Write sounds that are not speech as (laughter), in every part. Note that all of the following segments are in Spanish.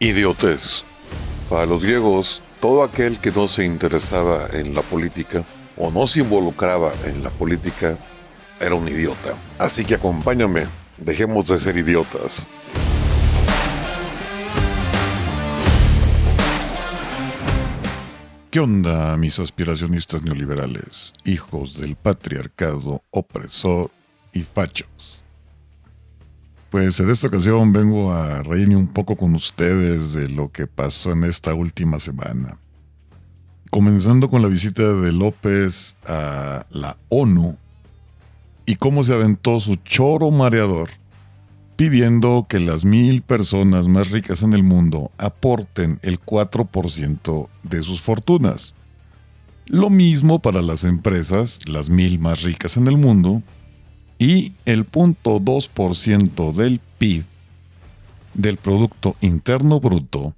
Idiotez. Para los griegos, todo aquel que no se interesaba en la política o no se involucraba en la política era un idiota. Así que acompáñame, dejemos de ser idiotas. ¿Qué onda, mis aspiracionistas neoliberales, hijos del patriarcado opresor y fachos? Pues en esta ocasión vengo a reírme un poco con ustedes de lo que pasó en esta última semana. Comenzando con la visita de López a la ONU y cómo se aventó su choro mareador pidiendo que las mil personas más ricas en el mundo aporten el 4% de sus fortunas. Lo mismo para las empresas, las mil más ricas en el mundo, y el 0.2% del PIB, del Producto Interno Bruto,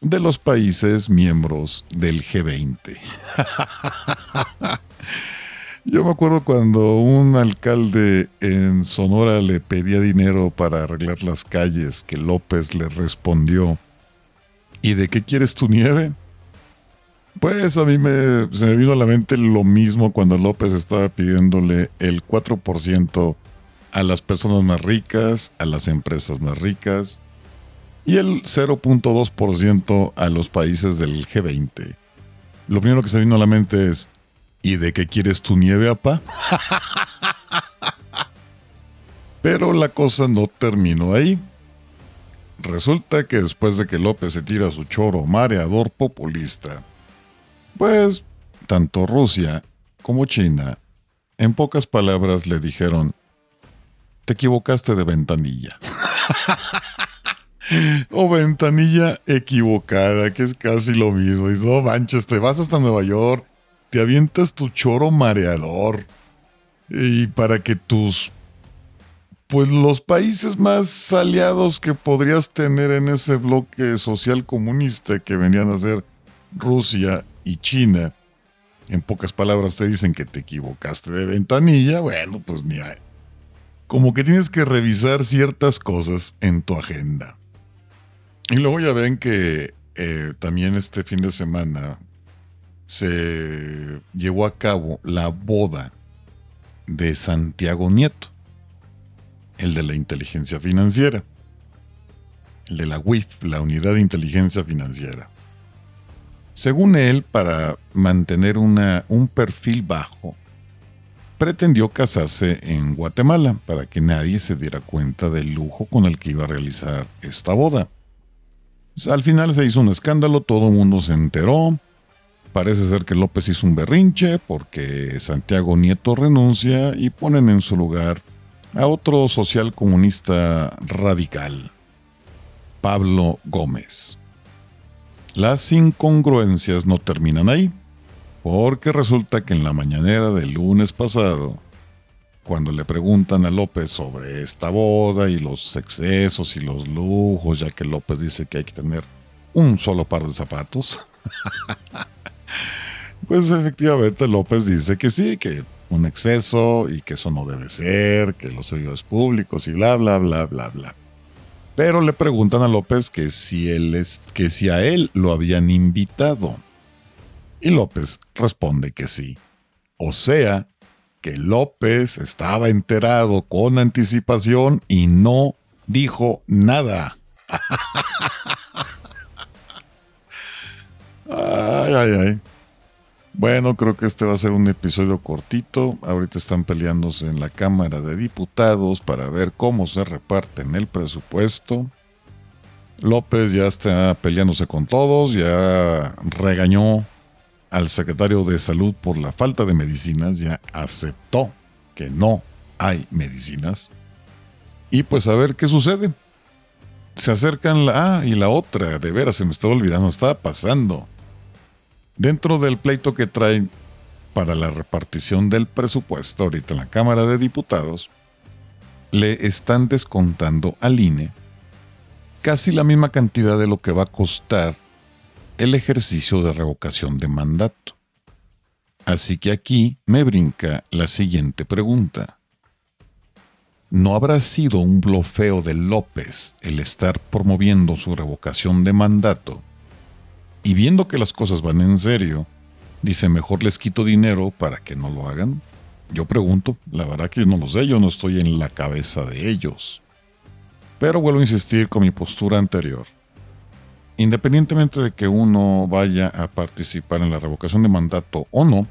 de los países miembros del G20. (laughs) Yo me acuerdo cuando un alcalde en Sonora le pedía dinero para arreglar las calles, que López le respondió, ¿y de qué quieres tu nieve? Pues a mí me, se me vino a la mente lo mismo cuando López estaba pidiéndole el 4% a las personas más ricas, a las empresas más ricas y el 0.2% a los países del G20. Lo primero que se vino a la mente es, ¿y de qué quieres tu nieve, apa? (laughs) Pero la cosa no terminó ahí. Resulta que después de que López se tira su choro mareador populista, pues tanto Rusia como China, en pocas palabras, le dijeron, te equivocaste de ventanilla. (laughs) o ventanilla equivocada, que es casi lo mismo. Y no manches, te vas hasta Nueva York, te avientas tu choro mareador. Y para que tus pues los países más aliados que podrías tener en ese bloque social comunista que venían a ser Rusia y China, en pocas palabras te dicen que te equivocaste de ventanilla, bueno, pues ni hay. Como que tienes que revisar ciertas cosas en tu agenda. Y luego ya ven que eh, también este fin de semana se llevó a cabo la boda de Santiago Nieto, el de la inteligencia financiera, el de la WIF, la Unidad de Inteligencia Financiera. Según él, para mantener un perfil bajo, pretendió casarse en Guatemala para que nadie se diera cuenta del lujo con el que iba a realizar esta boda. Al final se hizo un escándalo, todo el mundo se enteró. Parece ser que López hizo un berrinche porque Santiago Nieto renuncia y ponen en su lugar a otro social comunista radical, Pablo Gómez. Las incongruencias no terminan ahí, porque resulta que en la mañanera del lunes pasado, cuando le preguntan a López sobre esta boda y los excesos y los lujos, ya que López dice que hay que tener un solo par de zapatos, (laughs) pues efectivamente López dice que sí, que un exceso y que eso no debe ser, que los servidores públicos y bla, bla, bla, bla, bla. Pero le preguntan a López que si, él que si a él lo habían invitado. Y López responde que sí. O sea, que López estaba enterado con anticipación y no dijo nada. (laughs) ay, ay, ay. Bueno, creo que este va a ser un episodio cortito. Ahorita están peleándose en la Cámara de Diputados para ver cómo se reparten el presupuesto. López ya está peleándose con todos, ya regañó al secretario de Salud por la falta de medicinas, ya aceptó que no hay medicinas. Y pues a ver qué sucede. Se acercan la... Ah, y la otra, de veras, se me estaba olvidando, estaba pasando Dentro del pleito que traen para la repartición del presupuesto ahorita en la Cámara de Diputados, le están descontando al INE casi la misma cantidad de lo que va a costar el ejercicio de revocación de mandato. Así que aquí me brinca la siguiente pregunta. ¿No habrá sido un blofeo de López el estar promoviendo su revocación de mandato? Y viendo que las cosas van en serio, dice mejor les quito dinero para que no lo hagan. Yo pregunto, la verdad que no lo sé, yo no estoy en la cabeza de ellos. Pero vuelvo a insistir con mi postura anterior. Independientemente de que uno vaya a participar en la revocación de mandato o no,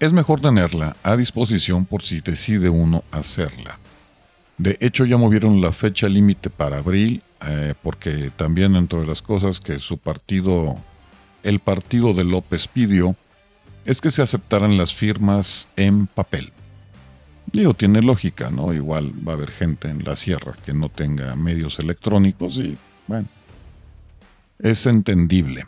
es mejor tenerla a disposición por si decide uno hacerla. De hecho, ya movieron la fecha límite para abril, eh, porque también dentro de las cosas que su partido, el partido de López pidió, es que se aceptaran las firmas en papel. Digo, tiene lógica, ¿no? Igual va a haber gente en la sierra que no tenga medios electrónicos y, bueno, es entendible.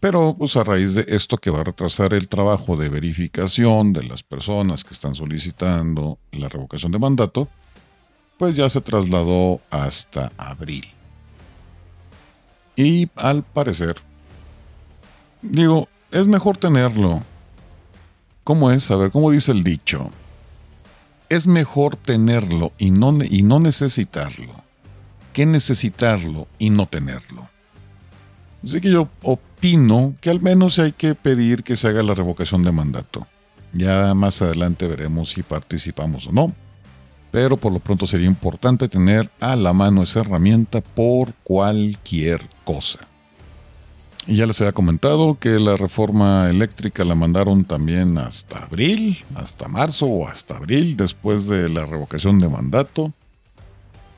Pero pues a raíz de esto que va a retrasar el trabajo de verificación de las personas que están solicitando la revocación de mandato, pues ya se trasladó hasta abril. Y al parecer, digo, es mejor tenerlo. ¿Cómo es? A ver, ¿cómo dice el dicho? Es mejor tenerlo y no, y no necesitarlo que necesitarlo y no tenerlo. Así que yo opino que al menos hay que pedir que se haga la revocación de mandato. Ya más adelante veremos si participamos o no. Pero por lo pronto sería importante tener a la mano esa herramienta por cualquier cosa. Y ya les había comentado que la reforma eléctrica la mandaron también hasta abril, hasta marzo o hasta abril, después de la revocación de mandato.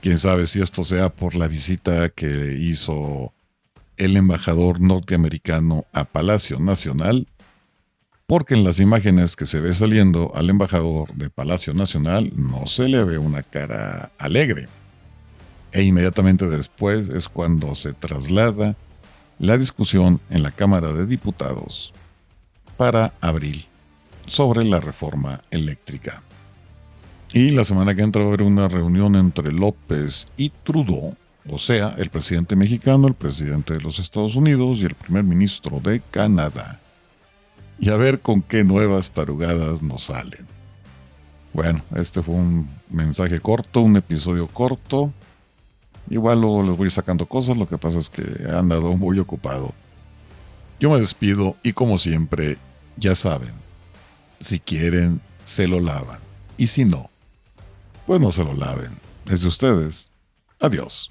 Quién sabe si esto sea por la visita que hizo el embajador norteamericano a Palacio Nacional, porque en las imágenes que se ve saliendo al embajador de Palacio Nacional no se le ve una cara alegre. E inmediatamente después es cuando se traslada la discusión en la Cámara de Diputados para abril sobre la reforma eléctrica. Y la semana que entra va a haber una reunión entre López y Trudeau o sea, el presidente mexicano, el presidente de los Estados Unidos y el primer ministro de Canadá. Y a ver con qué nuevas tarugadas nos salen. Bueno, este fue un mensaje corto, un episodio corto. Igual luego les voy sacando cosas, lo que pasa es que he andado muy ocupado. Yo me despido y como siempre, ya saben, si quieren, se lo lavan. Y si no, pues no se lo laven. Es de ustedes. Adiós.